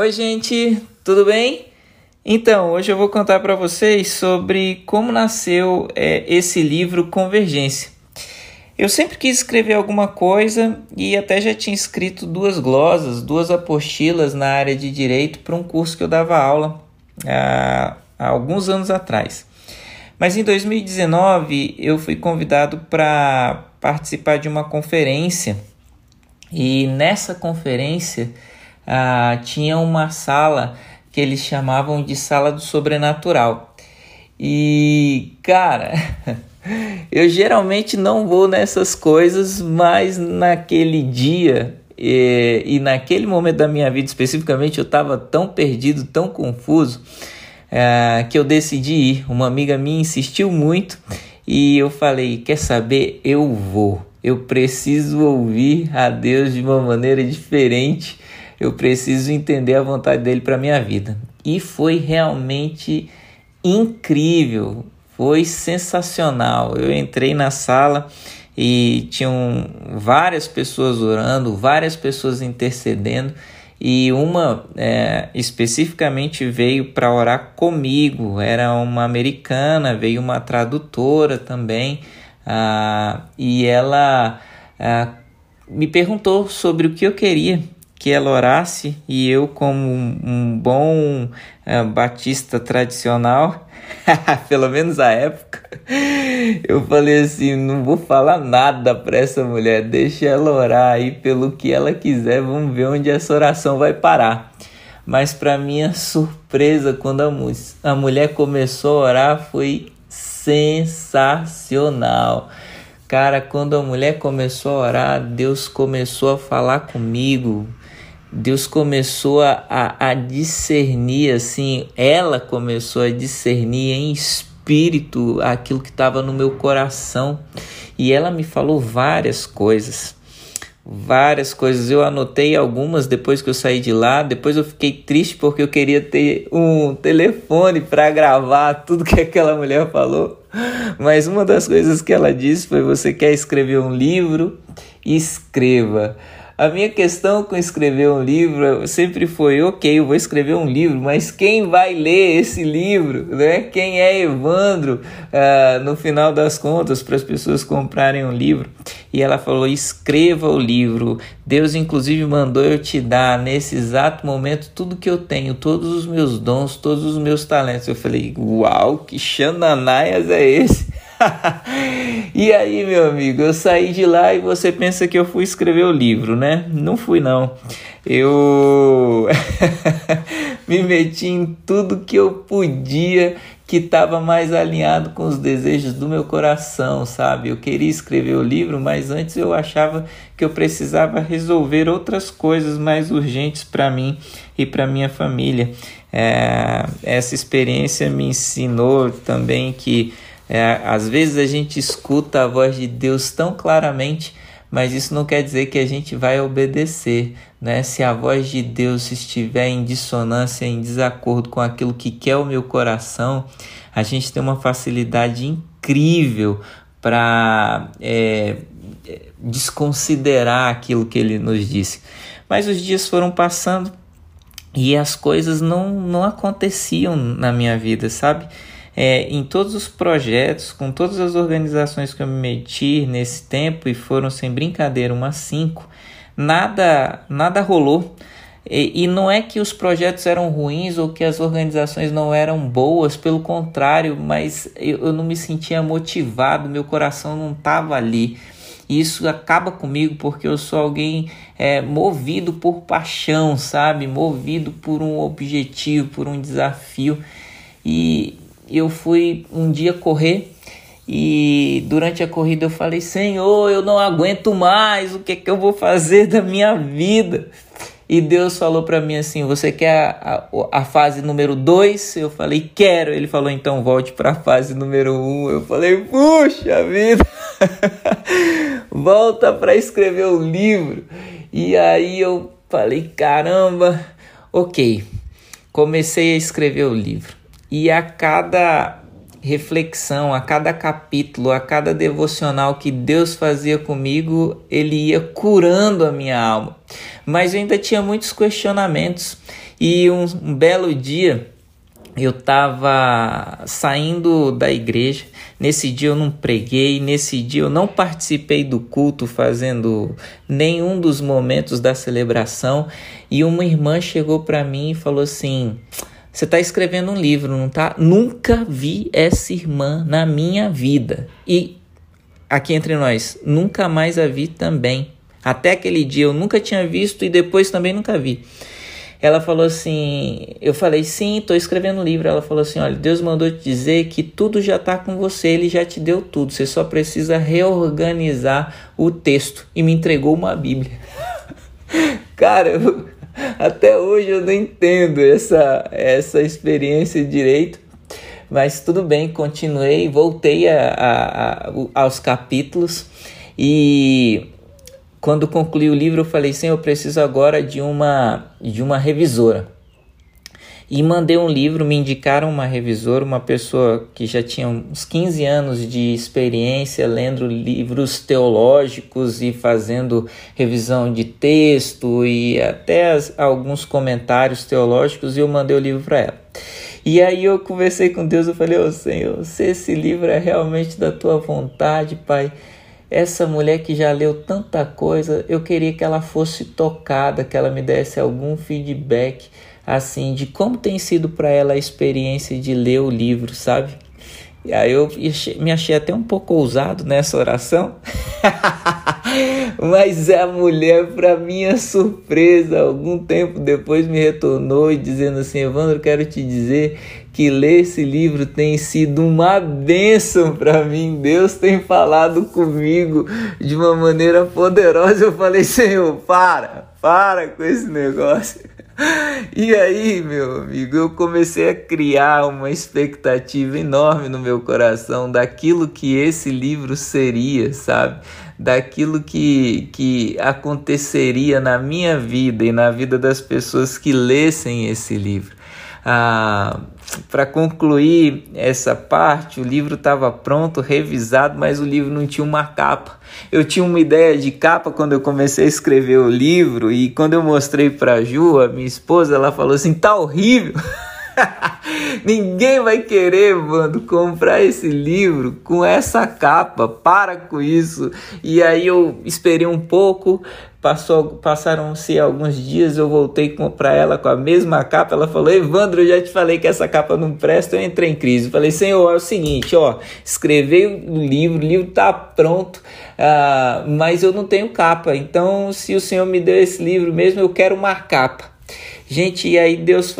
Oi, gente, tudo bem? Então, hoje eu vou contar para vocês sobre como nasceu é, esse livro Convergência. Eu sempre quis escrever alguma coisa e até já tinha escrito duas glosas, duas apostilas na área de direito para um curso que eu dava aula há, há alguns anos atrás. Mas em 2019 eu fui convidado para participar de uma conferência e nessa conferência ah, tinha uma sala que eles chamavam de sala do sobrenatural. E cara, eu geralmente não vou nessas coisas, mas naquele dia e, e naquele momento da minha vida especificamente eu estava tão perdido, tão confuso, é, que eu decidi ir. Uma amiga minha insistiu muito e eu falei: Quer saber? Eu vou. Eu preciso ouvir a Deus de uma maneira diferente eu preciso entender a vontade dele para minha vida. E foi realmente incrível, foi sensacional. Eu entrei na sala e tinham várias pessoas orando, várias pessoas intercedendo e uma é, especificamente veio para orar comigo. Era uma americana, veio uma tradutora também ah, e ela ah, me perguntou sobre o que eu queria que ela orasse e eu, como um, bom uh, batista tradicional, pelo menos a época, eu falei assim: não vou falar nada para essa mulher, deixa ela orar aí pelo que ela quiser, vamos ver onde essa oração vai parar. Mas, para minha surpresa, quando a, mu a mulher começou a orar, foi sensacional. Cara, quando a mulher começou a orar, Deus começou a falar comigo Deus começou a, a, a, discernir, assim, ela começou a discernir em espírito aquilo que estava no meu coração. E ela me falou várias coisas, várias coisas. Eu anotei algumas depois que eu saí de lá. Depois eu fiquei triste porque eu queria ter um telefone para gravar tudo que aquela mulher falou. Mas uma das coisas que ela disse foi: Você quer escrever um livro? Escreva. A minha questão com escrever um livro sempre foi, ok, eu vou escrever um livro, mas quem vai ler esse livro? Né? Quem é Evandro? Uh, no final das contas, para as pessoas comprarem um livro. E ela falou: escreva o livro. Deus, inclusive, mandou eu te dar nesse exato momento tudo que eu tenho, todos os meus dons, todos os meus talentos. Eu falei: uau, que xananaias é esse? e aí, meu amigo, eu saí de lá e você pensa que eu fui escrever o livro, né? Não fui, não. Eu me meti em tudo que eu podia que estava mais alinhado com os desejos do meu coração, sabe? Eu queria escrever o livro, mas antes eu achava que eu precisava resolver outras coisas mais urgentes para mim e para minha família. É, essa experiência me ensinou também que é, às vezes a gente escuta a voz de Deus tão claramente, mas isso não quer dizer que a gente vai obedecer. Né? Se a voz de Deus estiver em dissonância, em desacordo com aquilo que quer o meu coração, a gente tem uma facilidade incrível para é, desconsiderar aquilo que ele nos disse. Mas os dias foram passando e as coisas não, não aconteciam na minha vida, sabe? É, em todos os projetos, com todas as organizações que eu me meti nesse tempo, e foram sem brincadeira umas cinco, nada, nada rolou. E, e, não é que os projetos eram ruins ou que as organizações não eram boas, pelo contrário, mas eu, eu não me sentia motivado, meu coração não estava ali. Isso acaba comigo porque eu sou alguém é, movido por paixão, sabe? Movido por um objetivo, por um desafio. E, eu fui um dia correr e durante a corrida eu falei: Senhor, eu não aguento mais, o que é que eu vou fazer da minha vida? E Deus falou para mim assim: Você quer a, a, a fase número 2? Eu falei: Quero. Ele falou: Então volte para a fase número 1. Um. Eu falei: Puxa vida, volta para escrever o livro. E aí eu falei: Caramba, ok. Comecei a escrever o livro. E a cada reflexão, a cada capítulo, a cada devocional que Deus fazia comigo, ele ia curando a minha alma. Mas eu ainda tinha muitos questionamentos e um, um belo dia eu estava saindo da igreja. Nesse dia eu não preguei, nesse dia eu não participei do culto, fazendo nenhum dos momentos da celebração. E uma irmã chegou para mim e falou assim: Você está escrevendo um livro, não tá? Nunca vi essa irmã na minha vida. E aqui entre nós, nunca mais a vi também. Até aquele dia eu nunca tinha visto e depois também nunca vi ela falou assim: Eu falei, sim, estou escrevendo um livro. Ela falou assim: Olha, Deus mandou te dizer que tudo já está com você, Ele já te deu tudo, você só precisa reorganizar o texto. E me entregou uma Bíblia. Cara, eu, até hoje eu não entendo essa, essa experiência direito. Mas tudo bem, continuei, voltei a, a, a aos capítulos e quando concluí o livro, eu falei: Senhor, eu preciso agora de uma, de uma revisora. E mandei um livro, me indicaram uma revisora, uma pessoa que já tinha uns 15 anos de experiência lendo livros teológicos e fazendo revisão de texto e até as, alguns comentários teológicos, e eu mandei o livro para ela. E aí eu conversei com Deus, eu falei: Ô oh, Senhor, se esse livro é realmente da tua vontade, Pai essa mulher que já leu tanta coisa, eu queria que ela fosse tocada, que ela me desse algum feedback assim de como tem sido para ela a experiência de ler o livro, sabe? E aí eu me achei até um pouco ousado nessa oração. Mas a mulher, para minha surpresa, algum tempo depois me retornou e dizendo assim: Evandro, quero te dizer que ler esse livro tem sido uma bênção para mim. Deus tem falado comigo de uma maneira poderosa. Eu falei: Senhor, para, para com esse negócio. E aí, meu amigo, eu comecei a criar uma expectativa enorme no meu coração daquilo que esse livro seria, sabe? Daquilo que, que aconteceria na minha vida e na vida das pessoas que lessem esse livro. Ah, para concluir essa parte, o livro estava pronto, revisado, mas o livro não tinha uma capa. Eu tinha uma ideia de capa quando eu comecei a escrever o livro e quando eu mostrei para a Ju, a minha esposa, ela falou assim: "Tá horrível". Ninguém vai querer, mano, comprar esse livro com essa capa. Para com isso. E aí eu esperei um pouco, Passou, passaram-se alguns dias, eu voltei para ela com a mesma capa. Ela falou: Evandro, eu já te falei que essa capa não presta. Eu entrei em crise. falei: Senhor, é o seguinte, ó, escrevi o livro, o livro tá pronto, uh, mas eu não tenho capa. Então, se o Senhor me deu esse livro mesmo, eu quero uma capa. Gente, e aí Deus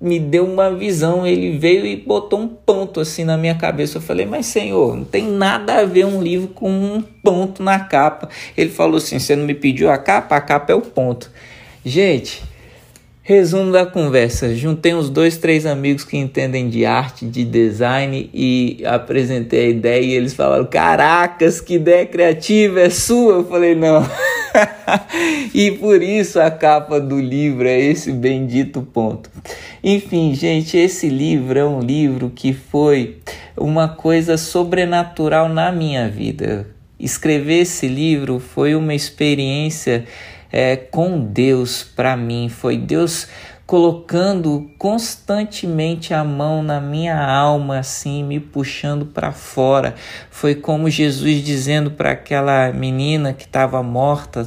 me deu uma visão, ele veio e botou um ponto assim na minha cabeça. Eu falei, mas Senhor, não tem nada a ver um livro com um ponto na capa. Ele falou assim: você não me pediu a capa? A capa é o ponto. Gente, Resumo da conversa: juntei uns dois, três amigos que entendem de arte, de design e apresentei a ideia e eles falaram: Caracas, que ideia criativa, é sua? Eu falei: Não. e por isso a capa do livro é esse bendito ponto. Enfim, gente, esse livro é um livro que foi uma coisa sobrenatural na minha vida. Escrever esse livro foi uma experiência é, com Deus para mim. Foi Deus colocando constantemente a mão na minha alma, assim, me puxando para fora. Foi como Jesus dizendo para aquela menina que estava morta: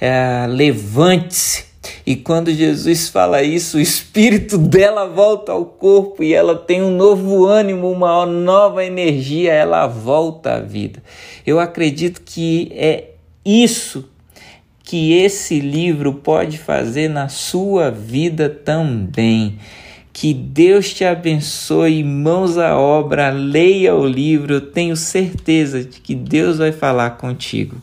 é, levante-se. E quando Jesus fala isso, o espírito dela volta ao corpo e ela tem um novo ânimo, uma nova energia, ela volta à vida. Eu acredito que é isso que esse livro pode fazer na sua vida também. Que Deus te abençoe, mãos à obra, leia o livro, tenho certeza de que Deus vai falar contigo.